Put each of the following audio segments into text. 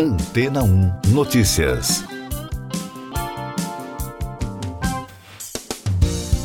Antena 1 Notícias.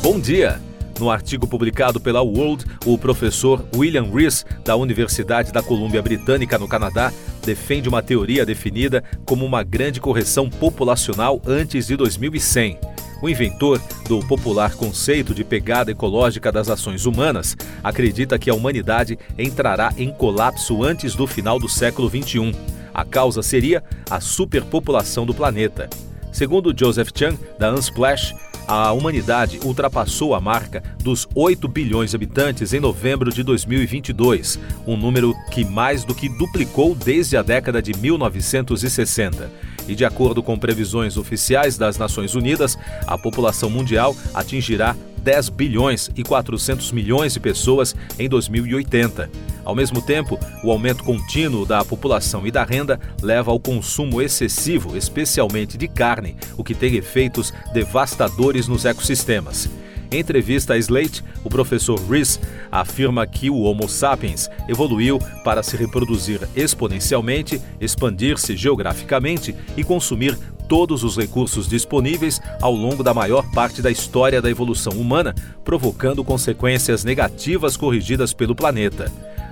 Bom dia! No artigo publicado pela World, o professor William Rees, da Universidade da Colômbia Britânica, no Canadá, defende uma teoria definida como uma grande correção populacional antes de 2100. O inventor do popular conceito de pegada ecológica das ações humanas acredita que a humanidade entrará em colapso antes do final do século XXI. A causa seria a superpopulação do planeta. Segundo Joseph Chang, da Unsplash, a humanidade ultrapassou a marca dos 8 bilhões de habitantes em novembro de 2022, um número que mais do que duplicou desde a década de 1960. E de acordo com previsões oficiais das Nações Unidas, a população mundial atingirá 10 bilhões e 400 milhões de pessoas em 2080. Ao mesmo tempo, o aumento contínuo da população e da renda leva ao consumo excessivo, especialmente de carne, o que tem efeitos devastadores nos ecossistemas. Em entrevista a Slate, o professor Rees afirma que o Homo sapiens evoluiu para se reproduzir exponencialmente, expandir-se geograficamente e consumir todos os recursos disponíveis ao longo da maior parte da história da evolução humana, provocando consequências negativas corrigidas pelo planeta.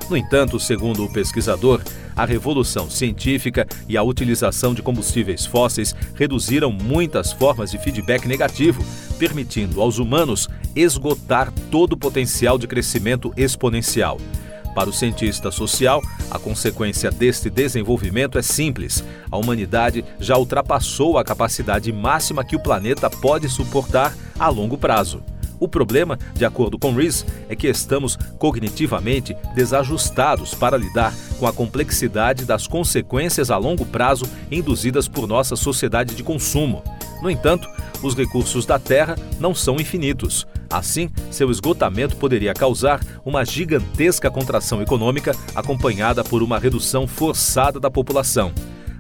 No entanto, segundo o pesquisador, a revolução científica e a utilização de combustíveis fósseis reduziram muitas formas de feedback negativo, permitindo aos humanos esgotar todo o potencial de crescimento exponencial. Para o cientista social, a consequência deste desenvolvimento é simples: a humanidade já ultrapassou a capacidade máxima que o planeta pode suportar a longo prazo. O problema, de acordo com Rees, é que estamos cognitivamente desajustados para lidar com a complexidade das consequências a longo prazo induzidas por nossa sociedade de consumo. No entanto, os recursos da Terra não são infinitos. Assim, seu esgotamento poderia causar uma gigantesca contração econômica acompanhada por uma redução forçada da população.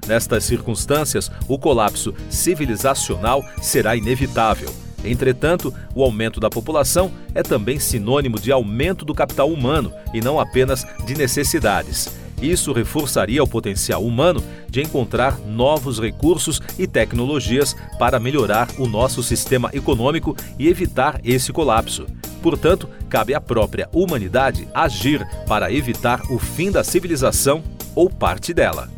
Nestas circunstâncias, o colapso civilizacional será inevitável. Entretanto, o aumento da população é também sinônimo de aumento do capital humano e não apenas de necessidades. Isso reforçaria o potencial humano de encontrar novos recursos e tecnologias para melhorar o nosso sistema econômico e evitar esse colapso. Portanto, cabe à própria humanidade agir para evitar o fim da civilização ou parte dela.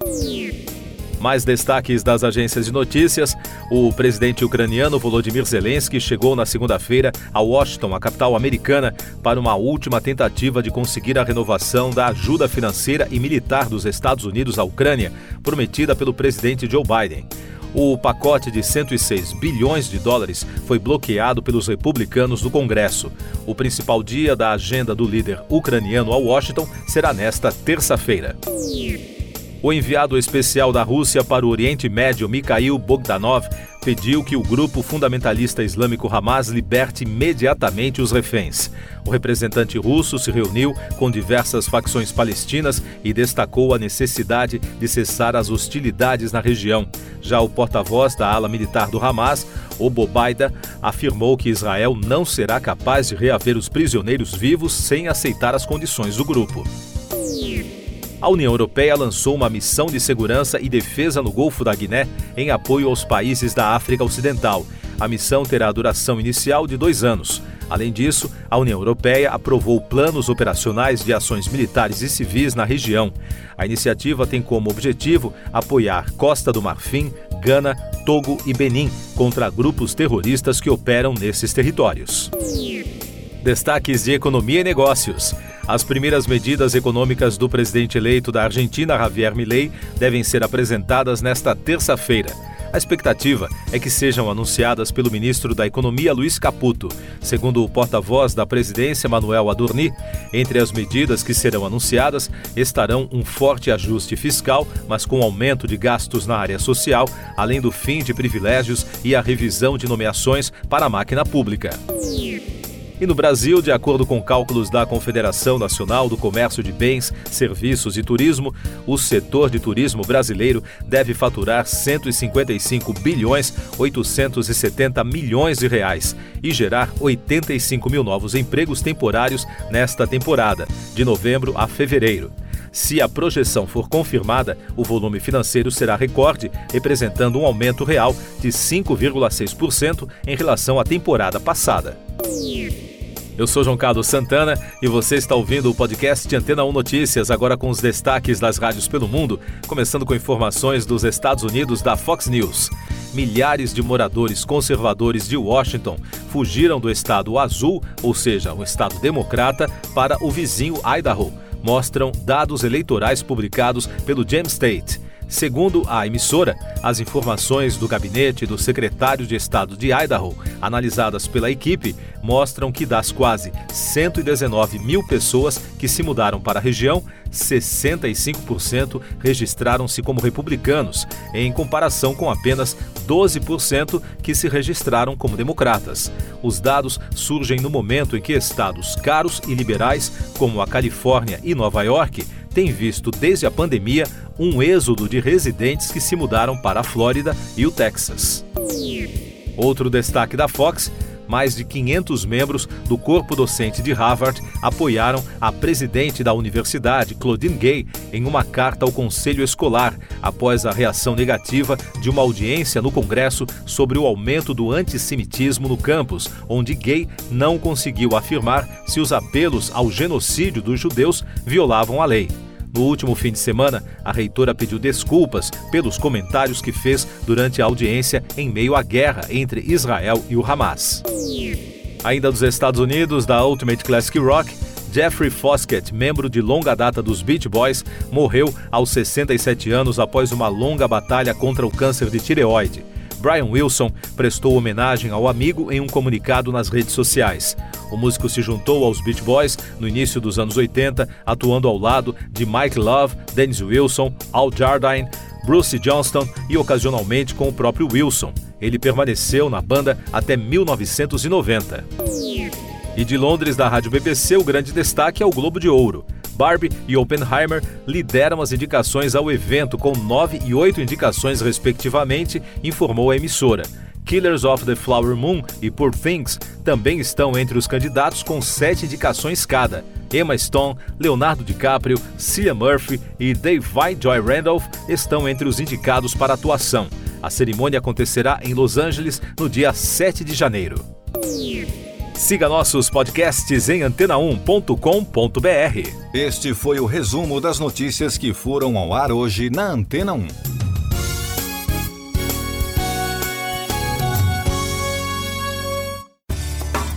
Mais destaques das agências de notícias: o presidente ucraniano Volodymyr Zelensky chegou na segunda-feira a Washington, a capital americana, para uma última tentativa de conseguir a renovação da ajuda financeira e militar dos Estados Unidos à Ucrânia, prometida pelo presidente Joe Biden. O pacote de 106 bilhões de dólares foi bloqueado pelos republicanos do Congresso. O principal dia da agenda do líder ucraniano a Washington será nesta terça-feira. O enviado especial da Rússia para o Oriente Médio, Mikhail Bogdanov, pediu que o grupo fundamentalista islâmico Hamas liberte imediatamente os reféns. O representante russo se reuniu com diversas facções palestinas e destacou a necessidade de cessar as hostilidades na região. Já o porta-voz da ala militar do Hamas, Obobaida, afirmou que Israel não será capaz de reaver os prisioneiros vivos sem aceitar as condições do grupo a União Europeia lançou uma missão de segurança e defesa no Golfo da Guiné em apoio aos países da África Ocidental. A missão terá duração inicial de dois anos. Além disso, a União Europeia aprovou planos operacionais de ações militares e civis na região. A iniciativa tem como objetivo apoiar Costa do Marfim, Gana, Togo e Benin contra grupos terroristas que operam nesses territórios. Destaques de economia e negócios. As primeiras medidas econômicas do presidente eleito da Argentina, Javier Milei, devem ser apresentadas nesta terça-feira. A expectativa é que sejam anunciadas pelo ministro da Economia, Luiz Caputo. Segundo o porta-voz da presidência, Manuel Adorni, entre as medidas que serão anunciadas estarão um forte ajuste fiscal, mas com aumento de gastos na área social, além do fim de privilégios e a revisão de nomeações para a máquina pública. E no Brasil, de acordo com cálculos da Confederação Nacional do Comércio de Bens, Serviços e Turismo, o setor de turismo brasileiro deve faturar 155 bilhões 870 milhões de reais e gerar 85 mil novos empregos temporários nesta temporada, de novembro a fevereiro. Se a projeção for confirmada, o volume financeiro será recorde, representando um aumento real de 5,6% em relação à temporada passada. Eu sou João Carlos Santana e você está ouvindo o podcast Antena 1 Notícias, agora com os destaques das rádios pelo mundo, começando com informações dos Estados Unidos da Fox News. Milhares de moradores conservadores de Washington fugiram do estado azul, ou seja, um estado democrata, para o vizinho Idaho, mostram dados eleitorais publicados pelo James State. Segundo a emissora, as informações do gabinete do secretário de Estado de Idaho, analisadas pela equipe, mostram que das quase 119 mil pessoas que se mudaram para a região, 65% registraram-se como republicanos, em comparação com apenas 12% que se registraram como democratas. Os dados surgem no momento em que estados caros e liberais, como a Califórnia e Nova York, têm visto desde a pandemia um êxodo de residentes que se mudaram para a Flórida e o Texas. Outro destaque da Fox mais de 500 membros do corpo docente de Harvard apoiaram a presidente da universidade, Claudine Gay, em uma carta ao conselho escolar, após a reação negativa de uma audiência no Congresso sobre o aumento do antissemitismo no campus, onde Gay não conseguiu afirmar se os apelos ao genocídio dos judeus violavam a lei. No último fim de semana, a reitora pediu desculpas pelos comentários que fez durante a audiência em meio à guerra entre Israel e o Hamas. Ainda dos Estados Unidos, da Ultimate Classic Rock, Jeffrey Foskett, membro de longa data dos Beach Boys, morreu aos 67 anos após uma longa batalha contra o câncer de tireoide. Brian Wilson prestou homenagem ao amigo em um comunicado nas redes sociais. O músico se juntou aos Beach Boys no início dos anos 80, atuando ao lado de Mike Love, Dennis Wilson, Al Jardine, Bruce Johnston e ocasionalmente com o próprio Wilson. Ele permaneceu na banda até 1990. E de Londres, da Rádio BBC, o grande destaque é o Globo de Ouro. Barbie e Oppenheimer lideram as indicações ao evento, com nove e oito indicações, respectivamente, informou a emissora. Killers of the Flower Moon e Poor Things também estão entre os candidatos com sete indicações cada. Emma Stone, Leonardo DiCaprio, Cillian Murphy e Davy Joy Randolph estão entre os indicados para atuação. A cerimônia acontecerá em Los Angeles no dia 7 de janeiro. Siga nossos podcasts em antena1.com.br. Este foi o resumo das notícias que foram ao ar hoje na Antena 1.